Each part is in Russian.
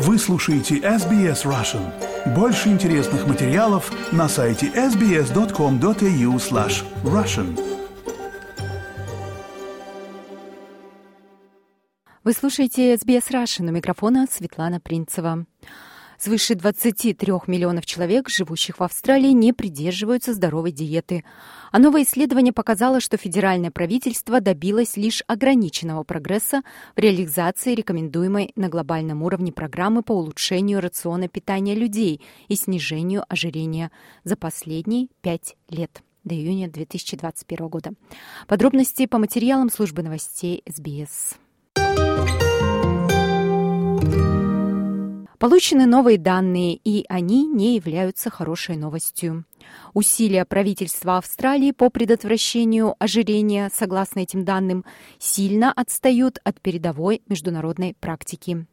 Вы слушаете SBS Russian. Больше интересных материалов на сайте sbs.com.au slash russian. Вы слушаете SBS Russian. У микрофона Светлана Принцева. Свыше 23 миллионов человек, живущих в Австралии, не придерживаются здоровой диеты. А новое исследование показало, что федеральное правительство добилось лишь ограниченного прогресса в реализации рекомендуемой на глобальном уровне программы по улучшению рациона питания людей и снижению ожирения за последние пять лет до июня 2021 года. Подробности по материалам службы новостей СБС. Получены новые данные, и они не являются хорошей новостью. Усилия правительства Австралии по предотвращению ожирения, согласно этим данным, сильно отстают от передовой международной практики.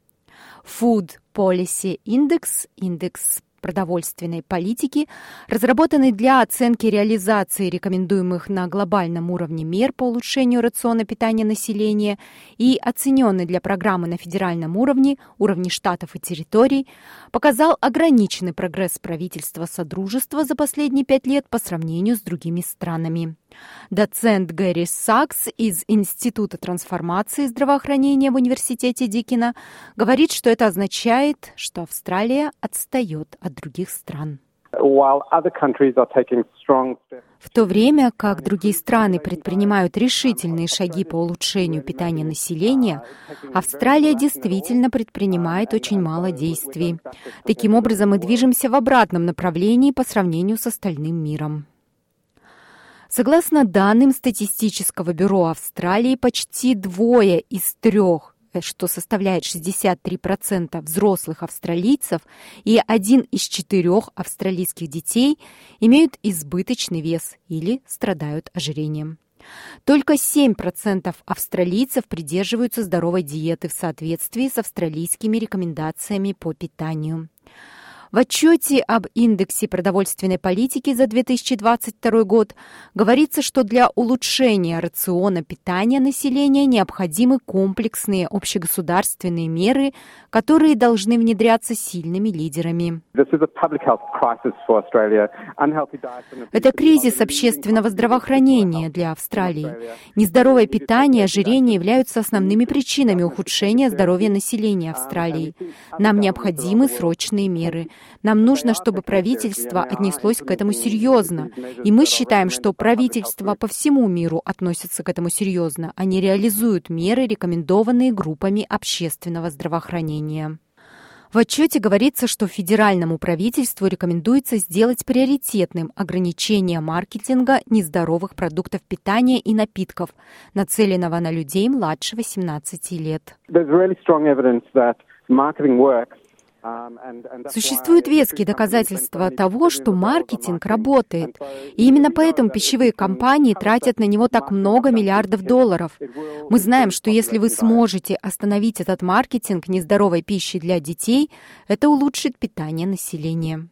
Food Policy Index, индекс продовольственной политики, разработанный для оценки реализации рекомендуемых на глобальном уровне мер по улучшению рациона питания населения и оцененный для программы на федеральном уровне, уровне штатов и территорий, показал ограниченный прогресс правительства Содружества за последние пять лет по сравнению с другими странами. Доцент Гэри Сакс из Института трансформации здравоохранения в Университете Дикина говорит, что это означает, что Австралия отстает от других стран. В то время как другие страны предпринимают решительные шаги по улучшению питания населения, Австралия действительно предпринимает очень мало действий. Таким образом, мы движемся в обратном направлении по сравнению с остальным миром. Согласно данным статистического бюро Австралии, почти двое из трех э, что составляет 63% взрослых австралийцев, и один из четырех австралийских детей имеют избыточный вес или страдают ожирением. Только 7% австралийцев придерживаются здоровой диеты в соответствии с австралийскими рекомендациями по питанию. В отчете об индексе продовольственной политики за 2022 год говорится, что для улучшения рациона питания населения необходимы комплексные общегосударственные меры, которые должны внедряться сильными лидерами. Это кризис общественного здравоохранения для Австралии. Нездоровое питание и ожирение являются основными причинами ухудшения здоровья населения Австралии. Нам необходимы срочные меры. Нам нужно, чтобы правительство отнеслось к этому серьезно. И мы считаем, что правительства по всему миру относятся к этому серьезно. Они реализуют меры, рекомендованные группами общественного здравоохранения. В отчете говорится, что федеральному правительству рекомендуется сделать приоритетным ограничение маркетинга нездоровых продуктов питания и напитков, нацеленного на людей младше 18 лет. Существуют веские доказательства того, что маркетинг работает. И именно поэтому пищевые компании тратят на него так много миллиардов долларов. Мы знаем, что если вы сможете остановить этот маркетинг нездоровой пищи для детей, это улучшит питание населения.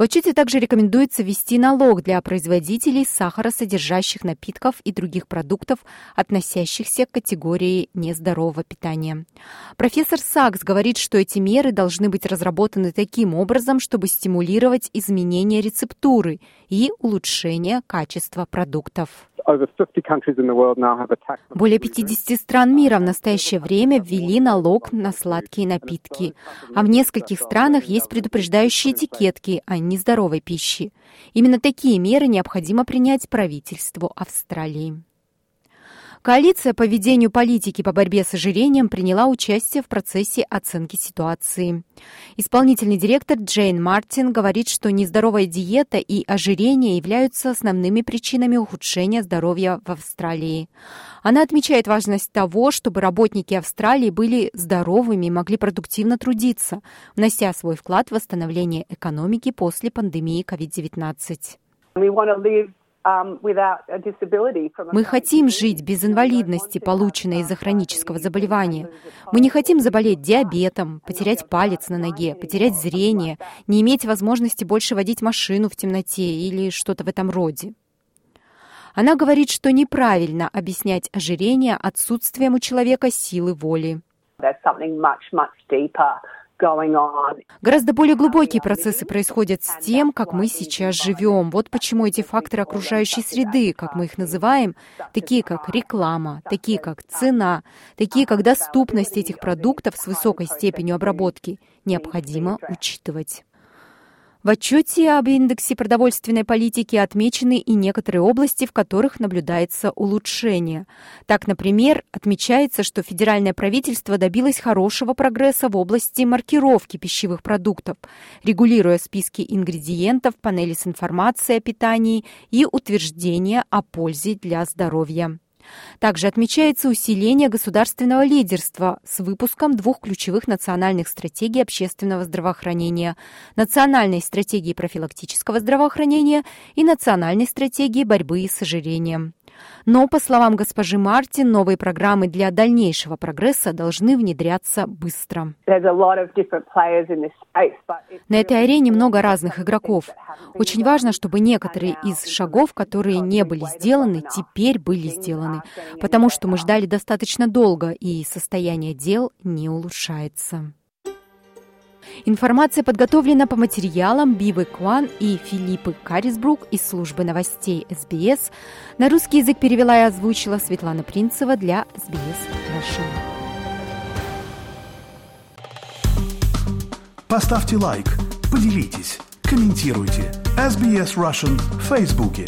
В отчете также рекомендуется ввести налог для производителей сахаросодержащих напитков и других продуктов, относящихся к категории нездорового питания. Профессор Сакс говорит, что эти меры должны быть разработаны таким образом, чтобы стимулировать изменение рецептуры и улучшение качества продуктов. Более 50 стран мира в настоящее время ввели налог на сладкие напитки, а в нескольких странах есть предупреждающие этикетки о нездоровой пище. Именно такие меры необходимо принять правительству Австралии. Коалиция по ведению политики по борьбе с ожирением приняла участие в процессе оценки ситуации. Исполнительный директор Джейн Мартин говорит, что нездоровая диета и ожирение являются основными причинами ухудшения здоровья в Австралии. Она отмечает важность того, чтобы работники Австралии были здоровыми и могли продуктивно трудиться, внося свой вклад в восстановление экономики после пандемии COVID-19. Um, Мы хотим жить без инвалидности, полученной из-за хронического заболевания. Мы не хотим заболеть диабетом, потерять палец на ноге, потерять зрение, не иметь возможности больше водить машину в темноте или что-то в этом роде. Она говорит, что неправильно объяснять ожирение отсутствием у человека силы воли. Гораздо более глубокие процессы происходят с тем, как мы сейчас живем. Вот почему эти факторы окружающей среды, как мы их называем, такие как реклама, такие как цена, такие как доступность этих продуктов с высокой степенью обработки, необходимо учитывать. В отчете об индексе продовольственной политики отмечены и некоторые области, в которых наблюдается улучшение. Так, например, отмечается, что федеральное правительство добилось хорошего прогресса в области маркировки пищевых продуктов, регулируя списки ингредиентов, панели с информацией о питании и утверждения о пользе для здоровья. Также отмечается усиление государственного лидерства с выпуском двух ключевых национальных стратегий общественного здравоохранения – национальной стратегии профилактического здравоохранения и национальной стратегии борьбы с ожирением. Но, по словам госпожи Мартин, новые программы для дальнейшего прогресса должны внедряться быстро. На этой арене много разных игроков. Очень важно, чтобы некоторые из шагов, которые не были сделаны, теперь были сделаны, потому что мы ждали достаточно долго, и состояние дел не улучшается. Информация подготовлена по материалам Бивы Куан и Филиппы Карисбрук из службы новостей СБС. На русский язык перевела и озвучила Светлана Принцева для СБС Russian. Поставьте лайк, поделитесь, комментируйте. SBS Russian в Фейсбуке.